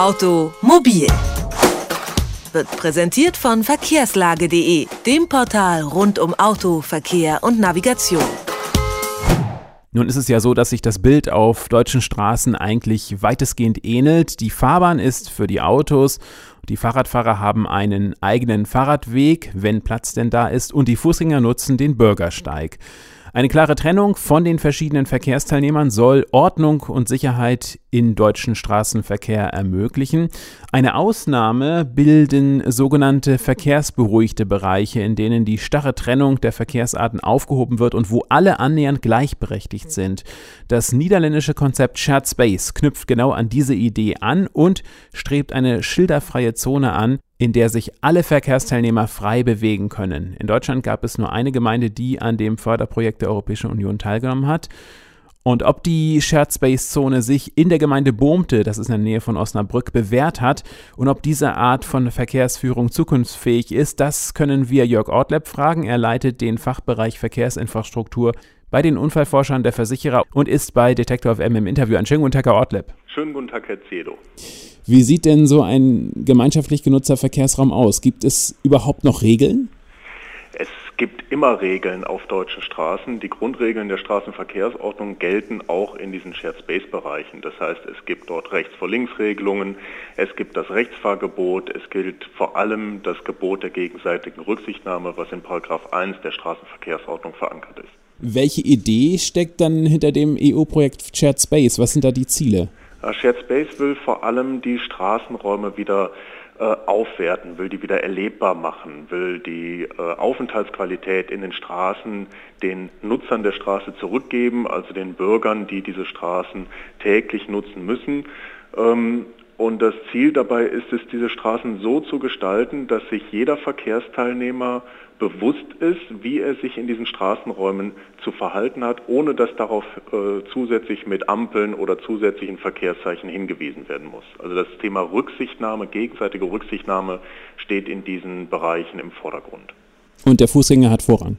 Automobil wird präsentiert von verkehrslage.de, dem Portal rund um Auto, Verkehr und Navigation. Nun ist es ja so, dass sich das Bild auf deutschen Straßen eigentlich weitestgehend ähnelt. Die Fahrbahn ist für die Autos, die Fahrradfahrer haben einen eigenen Fahrradweg, wenn Platz denn da ist, und die Fußgänger nutzen den Bürgersteig. Eine klare Trennung von den verschiedenen Verkehrsteilnehmern soll Ordnung und Sicherheit in deutschen Straßenverkehr ermöglichen. Eine Ausnahme bilden sogenannte verkehrsberuhigte Bereiche, in denen die starre Trennung der Verkehrsarten aufgehoben wird und wo alle annähernd gleichberechtigt sind. Das niederländische Konzept Shared Space knüpft genau an diese Idee an und strebt eine schilderfreie Zone an, in der sich alle Verkehrsteilnehmer frei bewegen können. In Deutschland gab es nur eine Gemeinde, die an dem Förderprojekt der Europäischen Union teilgenommen hat. Und ob die Shared Space Zone sich in der Gemeinde Bohmte, das ist in der Nähe von Osnabrück, bewährt hat und ob diese Art von Verkehrsführung zukunftsfähig ist, das können wir Jörg Ortleb fragen. Er leitet den Fachbereich Verkehrsinfrastruktur bei den Unfallforschern der Versicherer und ist bei Detektor FM im Interview. Einen schönen guten Tag, Herr Ortleb. Schönen guten Tag, Herr Zedo. Wie sieht denn so ein gemeinschaftlich genutzter Verkehrsraum aus? Gibt es überhaupt noch Regeln? Es gibt immer Regeln auf deutschen Straßen. Die Grundregeln der Straßenverkehrsordnung gelten auch in diesen Shared Space Bereichen. Das heißt, es gibt dort Rechts vor Links Regelungen, es gibt das Rechtsfahrgebot, es gilt vor allem das Gebot der gegenseitigen Rücksichtnahme, was in Paragraph 1 der Straßenverkehrsordnung verankert ist. Welche Idee steckt dann hinter dem EU-Projekt Shared Space? Was sind da die Ziele? Shared Space will vor allem die Straßenräume wieder äh, aufwerten, will die wieder erlebbar machen, will die äh, Aufenthaltsqualität in den Straßen den Nutzern der Straße zurückgeben, also den Bürgern, die diese Straßen täglich nutzen müssen. Und das Ziel dabei ist es, diese Straßen so zu gestalten, dass sich jeder Verkehrsteilnehmer bewusst ist, wie er sich in diesen Straßenräumen zu verhalten hat, ohne dass darauf äh, zusätzlich mit Ampeln oder zusätzlichen Verkehrszeichen hingewiesen werden muss. Also das Thema Rücksichtnahme, gegenseitige Rücksichtnahme steht in diesen Bereichen im Vordergrund. Und der Fußgänger hat Vorrang?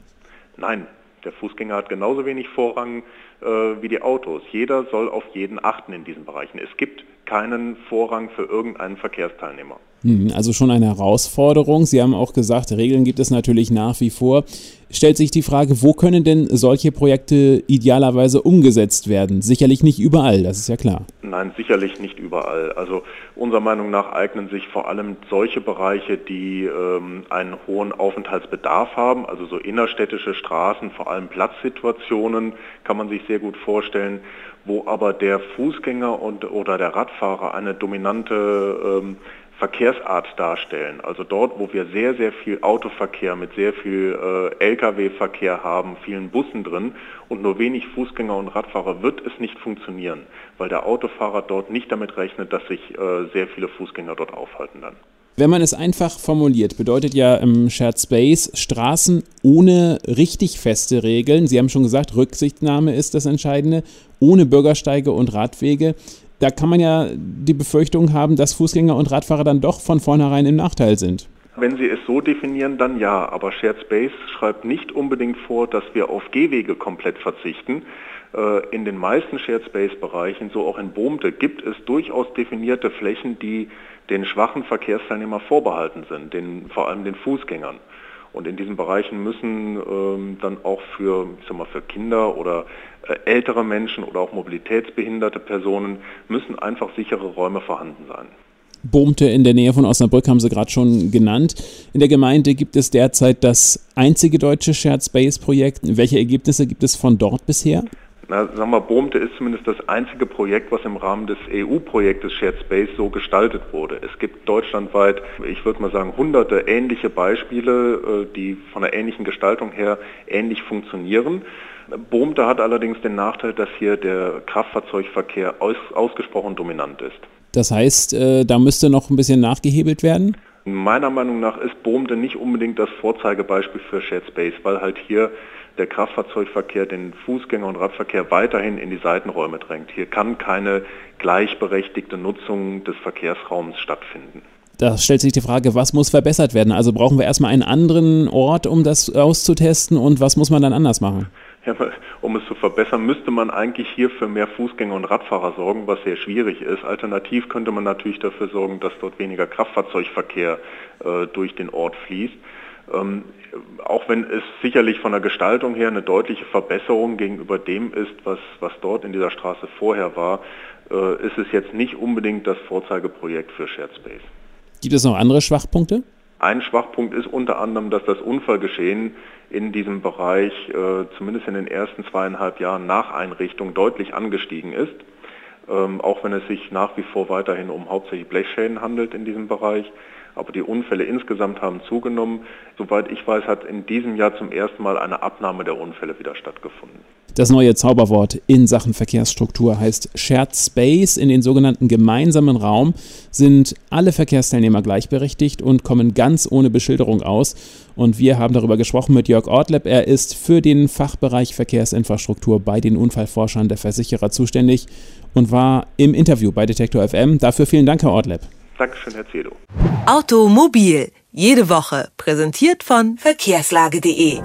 Nein, der Fußgänger hat genauso wenig Vorrang äh, wie die Autos. Jeder soll auf jeden achten in diesen Bereichen. Es gibt keinen Vorrang für irgendeinen Verkehrsteilnehmer. Hm, also schon eine Herausforderung. Sie haben auch gesagt, Regeln gibt es natürlich nach wie vor. Stellt sich die Frage, wo können denn solche Projekte idealerweise umgesetzt werden? Sicherlich nicht überall, das ist ja klar. Nein, sicherlich nicht überall. Also unserer Meinung nach eignen sich vor allem solche Bereiche, die ähm, einen hohen Aufenthaltsbedarf haben, also so innerstädtische Straßen, vor allem Platzsituationen kann man sich sehr gut vorstellen, wo aber der Fußgänger und, oder der Radfahrer eine dominante ähm, Verkehrsart darstellen. Also dort, wo wir sehr, sehr viel Autoverkehr mit sehr viel äh, Lkw-Verkehr haben, vielen Bussen drin und nur wenig Fußgänger und Radfahrer, wird es nicht funktionieren, weil der Autofahrer dort nicht damit rechnet, dass sich äh, sehr viele Fußgänger dort aufhalten dann. Wenn man es einfach formuliert, bedeutet ja im Shared Space Straßen ohne richtig feste Regeln. Sie haben schon gesagt, Rücksichtnahme ist das Entscheidende, ohne Bürgersteige und Radwege da kann man ja die Befürchtung haben, dass Fußgänger und Radfahrer dann doch von vornherein im Nachteil sind. Wenn Sie es so definieren, dann ja. Aber Shared Space schreibt nicht unbedingt vor, dass wir auf Gehwege komplett verzichten. Äh, in den meisten Shared Space Bereichen, so auch in Bohmte, gibt es durchaus definierte Flächen, die den schwachen Verkehrsteilnehmer vorbehalten sind, den, vor allem den Fußgängern. Und in diesen Bereichen müssen ähm, dann auch für, ich sag mal, für Kinder oder äh, ältere Menschen oder auch mobilitätsbehinderte Personen müssen einfach sichere Räume vorhanden sein. Bohmte in der Nähe von Osnabrück haben Sie gerade schon genannt. In der Gemeinde gibt es derzeit das einzige deutsche Shared Space Projekt. Welche Ergebnisse gibt es von dort bisher? Na, sagen wir, Bohmte ist zumindest das einzige Projekt, was im Rahmen des EU-Projektes Shared Space so gestaltet wurde. Es gibt deutschlandweit, ich würde mal sagen, hunderte ähnliche Beispiele, äh, die von einer ähnlichen Gestaltung her ähnlich funktionieren. Bohmte hat allerdings den Nachteil, dass hier der Kraftfahrzeugverkehr aus, ausgesprochen dominant ist. Das heißt, äh, da müsste noch ein bisschen nachgehebelt werden? Meiner Meinung nach ist Bohmte nicht unbedingt das Vorzeigebeispiel für Shared Space, weil halt hier der Kraftfahrzeugverkehr den Fußgänger- und Radverkehr weiterhin in die Seitenräume drängt. Hier kann keine gleichberechtigte Nutzung des Verkehrsraums stattfinden. Da stellt sich die Frage, was muss verbessert werden? Also brauchen wir erstmal einen anderen Ort, um das auszutesten und was muss man dann anders machen? Ja, um es zu verbessern, müsste man eigentlich hier für mehr Fußgänger und Radfahrer sorgen, was sehr schwierig ist. Alternativ könnte man natürlich dafür sorgen, dass dort weniger Kraftfahrzeugverkehr äh, durch den Ort fließt. Ähm, auch wenn es sicherlich von der Gestaltung her eine deutliche Verbesserung gegenüber dem ist, was, was dort in dieser Straße vorher war, äh, ist es jetzt nicht unbedingt das Vorzeigeprojekt für Shared Space. Gibt es noch andere Schwachpunkte? Ein Schwachpunkt ist unter anderem, dass das Unfallgeschehen in diesem Bereich äh, zumindest in den ersten zweieinhalb Jahren nach Einrichtung deutlich angestiegen ist. Ähm, auch wenn es sich nach wie vor weiterhin um hauptsächlich Blechschäden handelt in diesem Bereich. Aber die Unfälle insgesamt haben zugenommen. Soweit ich weiß, hat in diesem Jahr zum ersten Mal eine Abnahme der Unfälle wieder stattgefunden. Das neue Zauberwort in Sachen Verkehrsstruktur heißt Shared Space. In den sogenannten gemeinsamen Raum sind alle Verkehrsteilnehmer gleichberechtigt und kommen ganz ohne Beschilderung aus. Und wir haben darüber gesprochen mit Jörg Ortleb. Er ist für den Fachbereich Verkehrsinfrastruktur bei den Unfallforschern der Versicherer zuständig und war im Interview bei Detektor FM. Dafür vielen Dank, Herr Ortleb. Dankeschön, Herr Cedo. Automobil, jede Woche, präsentiert von verkehrslage.de.